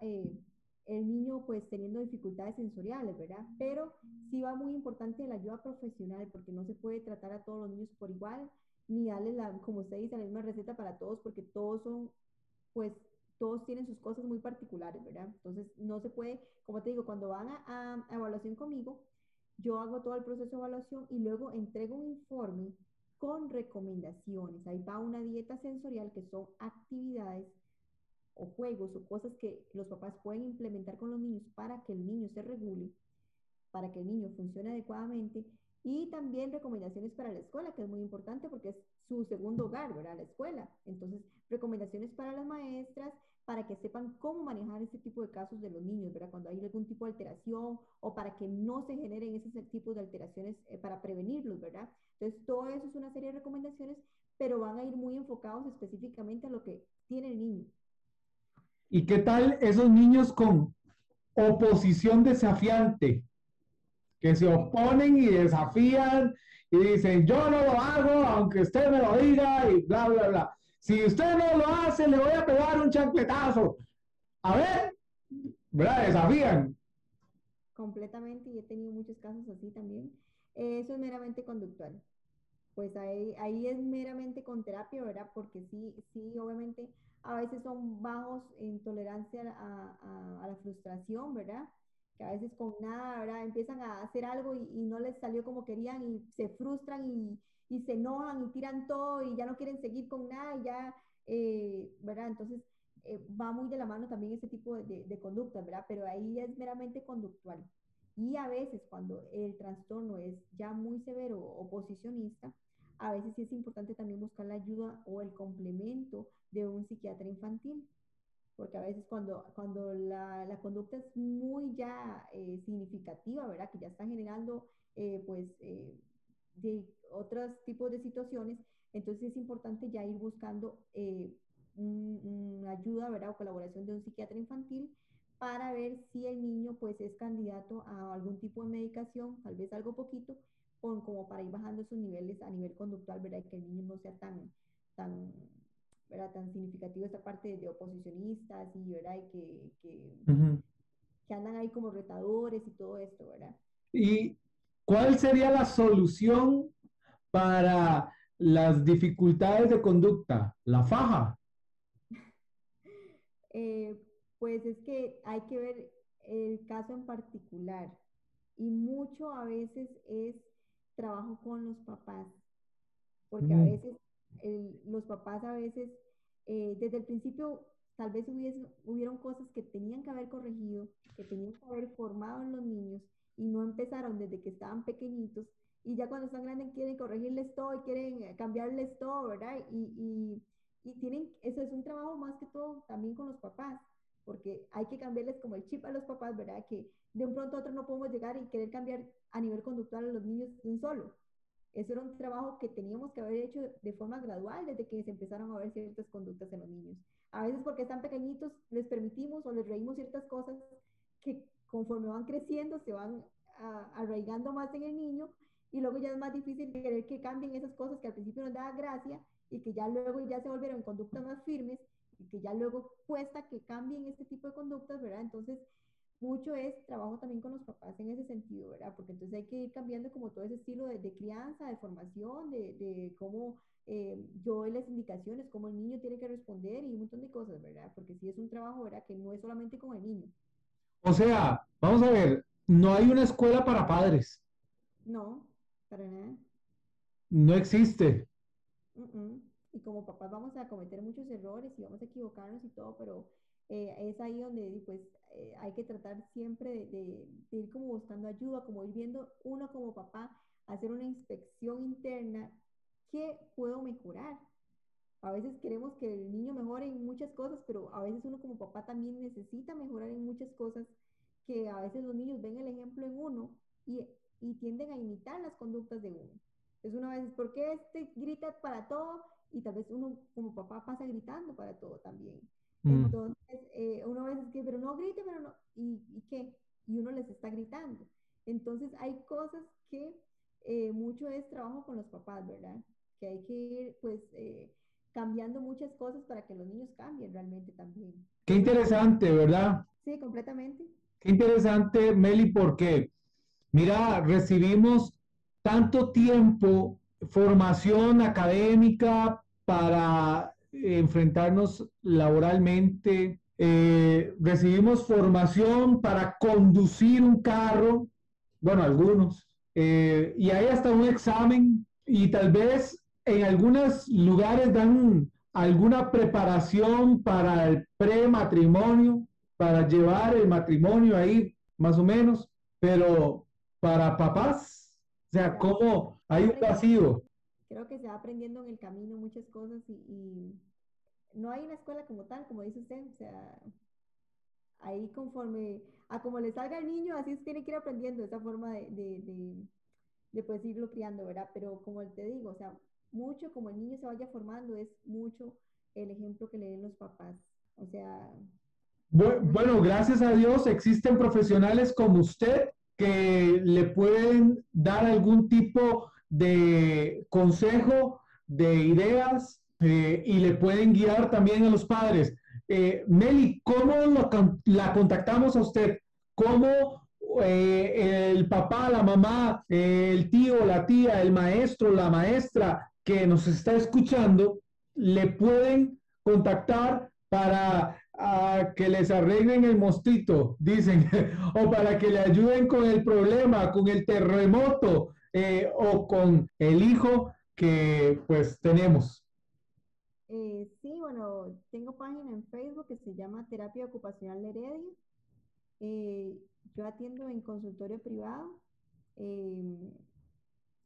el niño pues teniendo dificultades sensoriales, ¿verdad? Pero sí va muy importante la ayuda profesional porque no se puede tratar a todos los niños por igual, ni darle la, como usted dice, la misma receta para todos porque todos son, pues todos tienen sus cosas muy particulares, ¿verdad? Entonces no se puede, como te digo, cuando van a, a evaluación conmigo, yo hago todo el proceso de evaluación y luego entrego un informe con recomendaciones. Ahí va una dieta sensorial que son actividades o juegos o cosas que los papás pueden implementar con los niños para que el niño se regule, para que el niño funcione adecuadamente y también recomendaciones para la escuela, que es muy importante porque es su segundo hogar, ¿verdad? La escuela. Entonces, recomendaciones para las maestras para que sepan cómo manejar este tipo de casos de los niños, ¿verdad? Cuando hay algún tipo de alteración o para que no se generen esos tipos de alteraciones eh, para prevenirlos, ¿verdad? Entonces, todo eso es una serie de recomendaciones, pero van a ir muy enfocados específicamente a lo que tiene el niño. ¿Y qué tal esos niños con oposición desafiante? Que se oponen y desafían y dicen, yo no lo hago aunque usted me lo diga y bla, bla, bla. Si usted no lo hace, le voy a pegar un chancletazo. A ver, ¿verdad? Desafían. Completamente, y he tenido muchos casos así también. Eso es meramente conductual. Pues ahí, ahí es meramente con terapia, ¿verdad? Porque sí, sí, obviamente a veces son bajos en tolerancia a, la frustración, ¿verdad? Que a veces con nada, ¿verdad? Empiezan a hacer algo y, no les salió como querían y se frustran y, se enojan y tiran todo y ya no quieren seguir con nada y ya, eh, ¿verdad? Entonces eh, va muy de la mano también ese tipo de, de conductas, ¿verdad? Pero ahí es meramente conductual. Y a veces cuando el trastorno es ya muy severo o posicionista, a veces sí es importante también buscar la ayuda o el complemento de un psiquiatra infantil, porque a veces cuando, cuando la, la conducta es muy ya eh, significativa, ¿verdad? Que ya está generando eh, pues eh, de otros tipos de situaciones, entonces es importante ya ir buscando una ayuda, ¿verdad? O colaboración de un psiquiatra infantil para ver si el niño pues es candidato a algún tipo de medicación, tal vez algo poquito, con, como para ir bajando sus niveles a nivel conductual, ¿verdad? Y que el niño no sea tan, tan ¿verdad? tan significativo esta parte de oposicionistas y, ¿verdad? y que, que, que andan ahí como retadores y todo esto, ¿verdad? ¿Y cuál sería la solución para las dificultades de conducta? La faja. [laughs] Eh, pues es que hay que ver el caso en particular y mucho a veces es trabajo con los papás, porque a mm. Veces los papás a veces eh, desde el principio tal vez hubiesen, hubieron cosas que tenían que haber corregido, que tenían que haber formado en los niños y no empezaron desde que estaban pequeñitos y ya cuando están grandes quieren corregirles todo y quieren cambiarles todo, ¿verdad? Y, y, y tienen, eso es un trabajo más que todo también con los papás, porque hay que cambiarles como el chip a los papás, ¿verdad? Que de un pronto a otro no podemos llegar y querer cambiar a nivel conductual a los niños de un solo. Eso era un trabajo que teníamos que haber hecho de forma gradual desde que se empezaron a ver ciertas conductas en los niños. A veces porque están pequeñitos les permitimos o les reímos ciertas cosas que conforme van creciendo se van arraigando más en el niño y luego ya es más difícil querer que cambien esas cosas que al principio nos daba gracia y que ya luego ya se volvieron conductas más firmes y que ya luego cuesta que cambien este tipo de conductas, ¿verdad? Entonces, mucho es trabajo también con los papás en ese sentido, ¿verdad? Porque entonces hay que ir cambiando como todo ese estilo de, crianza, de formación, de, de cómo eh, yo doy las indicaciones, cómo el niño tiene que responder y un montón de cosas, ¿verdad? Porque sí es un trabajo, ¿verdad? Que no es solamente con el niño. O sea, vamos a ver, no hay una escuela para padres. No, para nada. No existe. Y como papás vamos a cometer muchos errores y vamos a equivocarnos y todo, pero eh, es ahí donde pues eh, hay que tratar siempre de, ir como buscando ayuda, como ir viendo uno como papá, hacer una inspección interna, ¿qué puedo mejorar? A veces queremos que el niño mejore en muchas cosas, pero a veces uno como papá también necesita mejorar en muchas cosas que a veces los niños ven el ejemplo en uno y, y tienden a imitar las conductas de uno. Es una vez, ¿por qué este grita para todo? Y tal vez uno como papá pasa gritando para todo también. Mm. Entonces, eh, uno a veces que, pero no grite, pero no, ¿y, ¿y, qué? Y uno les está gritando. Entonces, hay cosas que eh, mucho es trabajo con los papás, ¿verdad? Que hay que ir, pues, eh, cambiando muchas cosas para que los niños cambien realmente también. Qué interesante, ¿verdad? Sí, completamente. Qué interesante, Meli, porque, mira, recibimos tanto tiempo, formación académica para enfrentarnos laboralmente, eh, recibimos formación para conducir un carro, bueno, algunos, eh, y hay hasta un examen y tal vez en algunos lugares dan alguna preparación para el prematrimonio, para llevar el matrimonio ahí, más o menos, pero para papás, o sea, ¿cómo hay un vacío? Creo que se va aprendiendo en el camino muchas cosas y, no hay una escuela como tal, como dice usted, o sea, ahí conforme a como le salga al niño, así se tiene que ir aprendiendo esa forma de, de, de, de pues irlo criando, ¿verdad? Pero como te digo, o sea, mucho como el niño se vaya formando es mucho el ejemplo que le den los papás. O sea... Bueno, gracias a Dios existen profesionales como usted que le pueden dar algún tipo de consejo, de ideas eh, y le pueden guiar también a los padres. Eh, Meli, ¿cómo la contactamos a usted? ¿Cómo eh, el papá, la mamá, el tío, la tía, el maestro, la maestra que nos está escuchando, le pueden contactar para ah, que les arreglen el mosquito, dicen, [laughs] o para que le ayuden con el problema, con el terremoto eh, o con el hijo que pues tenemos. Eh, sí, bueno, tengo página en Facebook que se llama Terapia Ocupacional de Heredia. Eh, yo atiendo en consultorio privado.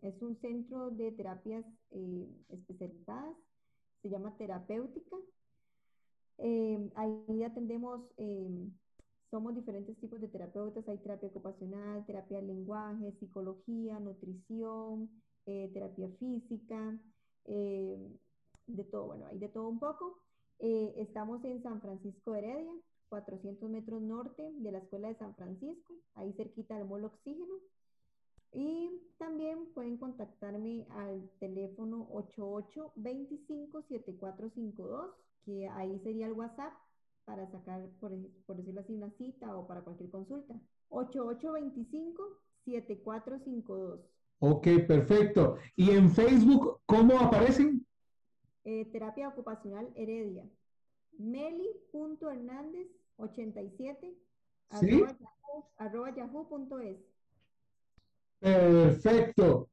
Es un centro de terapias especializadas, se llama terapéutica. Eh, ahí atendemos, eh, somos diferentes tipos de terapeutas, hay terapia ocupacional, terapia de lenguaje, psicología, nutrición, terapia física, de todo, bueno, hay de todo un poco. estamos en San Francisco Heredia, 400 metros norte de la Escuela de San Francisco, ahí cerquita del Molo Oxígeno. Y también pueden contactarme al teléfono 8825-7452, que ahí sería el WhatsApp para sacar, por, por decirlo así, una cita o para cualquier consulta. 8825-7452. Ok, perfecto. ¿Y en Facebook cómo aparecen? Eh, terapia ocupacional Heredia. Meli.hernández87 ¿Sí? arroba yahoo.es. Perfecto.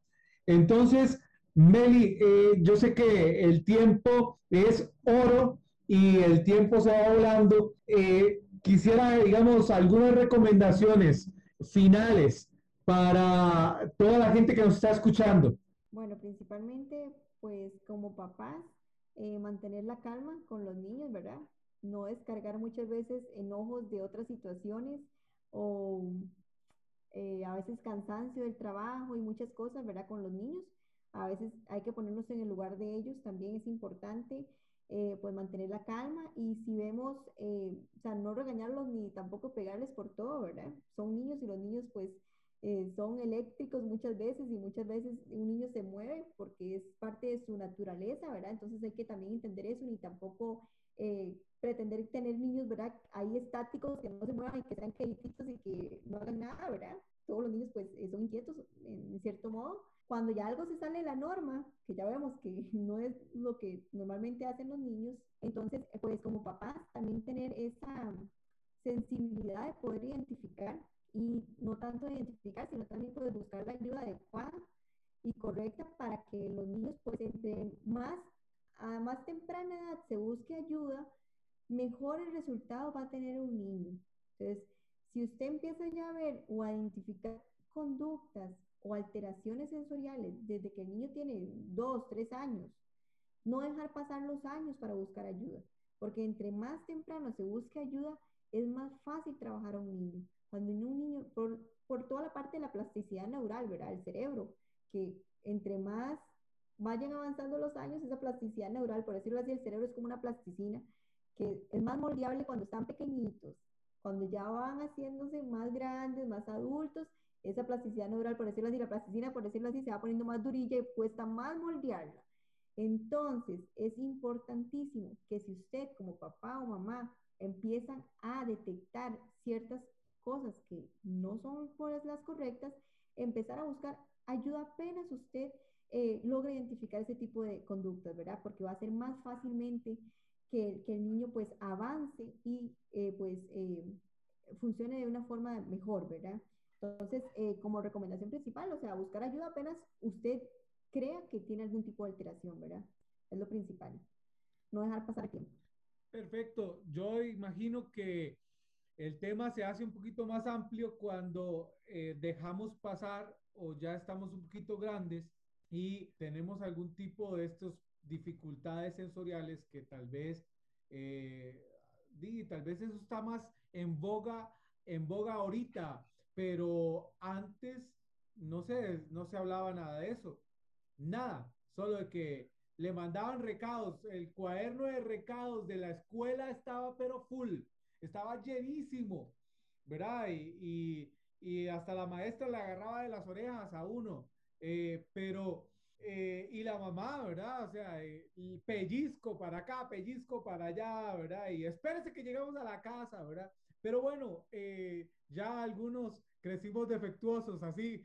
Entonces, Meli, eh, yo sé que el tiempo es oro y el tiempo se va volando. Eh, quisiera, digamos, algunas recomendaciones finales para toda la gente que nos está escuchando. Bueno, principalmente, pues como papás, eh, mantener la calma con los niños, ¿verdad? No descargar muchas veces enojos de otras situaciones o eh, a veces cansancio del trabajo y muchas cosas, ¿verdad? Con los niños. A veces hay que ponernos en el lugar de ellos, también es importante, eh, pues mantener la calma y si vemos, o sea, no regañarlos ni tampoco pegarles por todo, ¿verdad? Son niños y los niños pues eh, son eléctricos muchas veces y muchas veces un niño se mueve porque es parte de su naturaleza, ¿verdad? Entonces hay que también entender eso ni tampoco eh, pretender tener niños, ¿verdad? Ahí estáticos que no se muevan y que sean quietitos y que no hagan nada, ¿verdad? Todos los niños pues eh, son inquietos en cierto modo. Cuando ya algo se sale de la norma, que ya vemos que [laughs] no es lo que normalmente hacen los niños, entonces pues como papás también tener esa sensibilidad de poder identificar y no tanto identificar, sino también pues, buscar la ayuda adecuada y correcta para que los niños, pues entre más, a más temprana edad se busque ayuda, mejor el resultado va a tener un niño. Entonces, si usted empieza ya a ver o a identificar conductas o alteraciones sensoriales desde que el niño tiene dos, tres años, no dejar pasar los años para buscar ayuda, porque entre más temprano se busque ayuda, es más fácil trabajar a un niño. Cuando un niño, por, por toda la parte de la plasticidad neural, ¿verdad? El cerebro, que entre más vayan avanzando los años, esa plasticidad neural, por decirlo así, el cerebro es como una plasticina, que es más moldeable cuando están pequeñitos. Cuando ya van haciéndose más grandes, más adultos, esa plasticidad neural, por decirlo así, la plasticina, por decirlo así, se va poniendo más durilla y cuesta más moldearla. Entonces, es importantísimo que si usted como papá o mamá empiezan a detectar ciertas cosas que no son las correctas, empezar a buscar ayuda apenas usted eh, logra identificar ese tipo de conductas, ¿verdad? Porque va a ser más fácilmente que, que el niño pues avance y eh, pues eh, funcione de una forma mejor, ¿verdad? Entonces, como recomendación principal, o sea, buscar ayuda apenas usted crea que tiene algún tipo de alteración, ¿verdad? Es lo principal. No dejar pasar tiempo. Perfecto. Yo imagino que el tema se hace un poquito más amplio cuando eh, dejamos pasar o ya estamos un poquito grandes y tenemos algún tipo de estas dificultades sensoriales que tal vez, eh, tal vez eso está más en boga, en boga ahorita, pero antes no se, no se hablaba nada de eso, nada, solo de que le mandaban recados, el cuaderno de recados de la escuela estaba pero full, estaba llenísimo, ¿verdad? Y, y, hasta la maestra le agarraba de las orejas a uno, eh, pero, eh, y la mamá, ¿verdad? O sea, eh, pellizco para acá, pellizco para allá, ¿verdad? Y espérese que llegamos a la casa, ¿verdad? Pero bueno, ya algunos crecimos defectuosos, así.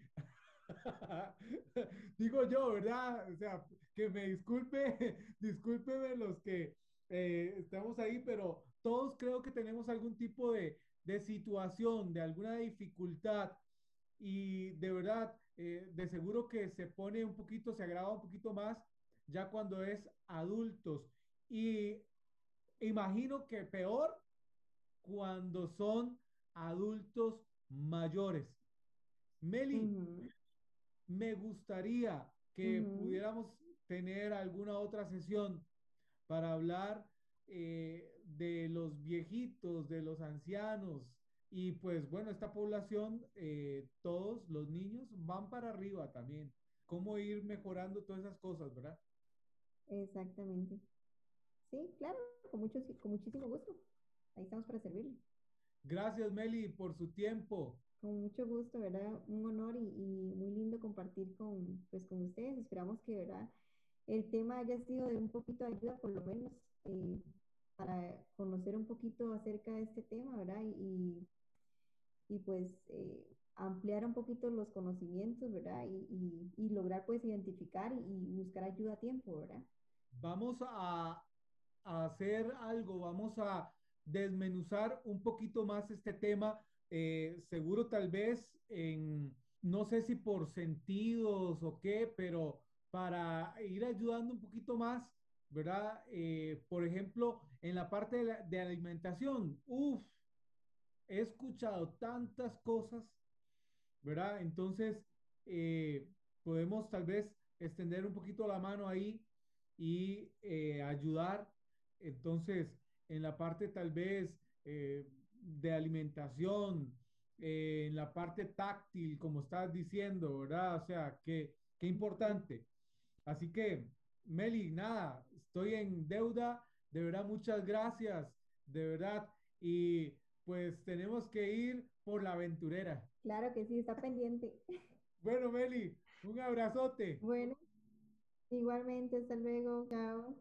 [laughs] Digo yo, ¿verdad? O sea, que me disculpe, [laughs] discúlpeme los que estamos ahí, pero todos creo que tenemos algún tipo de, de situación, de alguna dificultad y de verdad, eh, de seguro que se pone un poquito, se agrava un poquito más ya cuando es adultos. Y imagino que peor cuando son adultos mayores. Meli, me gustaría que pudiéramos tener alguna otra sesión para hablar eh, de los viejitos, de los ancianos. Y pues bueno, esta población, eh, todos los niños van para arriba también. ¿Cómo ir mejorando todas esas cosas, verdad? Exactamente. Sí, claro, con, mucho, con muchísimo gusto. Ahí estamos para servirle. Gracias, Meli, por su tiempo. Con mucho gusto, ¿verdad? Un honor y, y muy lindo compartir con, pues, con ustedes. Esperamos que, ¿verdad? El tema haya sido de un poquito de ayuda, por lo menos, eh, para conocer un poquito acerca de este tema, ¿verdad? Y, y pues eh, ampliar un poquito los conocimientos, ¿verdad? Y, y, lograr pues identificar y buscar ayuda a tiempo, ¿verdad? Vamos a, a hacer algo, vamos a desmenuzar un poquito más este tema, eh, seguro tal vez en, no sé si por sentidos o qué, pero para ir ayudando un poquito más, ¿verdad? Eh, por ejemplo, en la parte de, alimentación, uff, he escuchado tantas cosas, ¿verdad? Entonces, eh, podemos tal vez extender un poquito la mano ahí y eh, ayudar. Entonces, en la parte tal vez eh, de alimentación, eh, en la parte táctil, como estás diciendo, ¿verdad? O sea, qué, qué importante. Así que, Meli, nada, estoy en deuda, de verdad, muchas gracias, de verdad. Y pues tenemos que ir por la aventurera. Claro que sí, está pendiente. [laughs] Bueno, Meli, un abrazote. Bueno, igualmente, hasta luego, chao.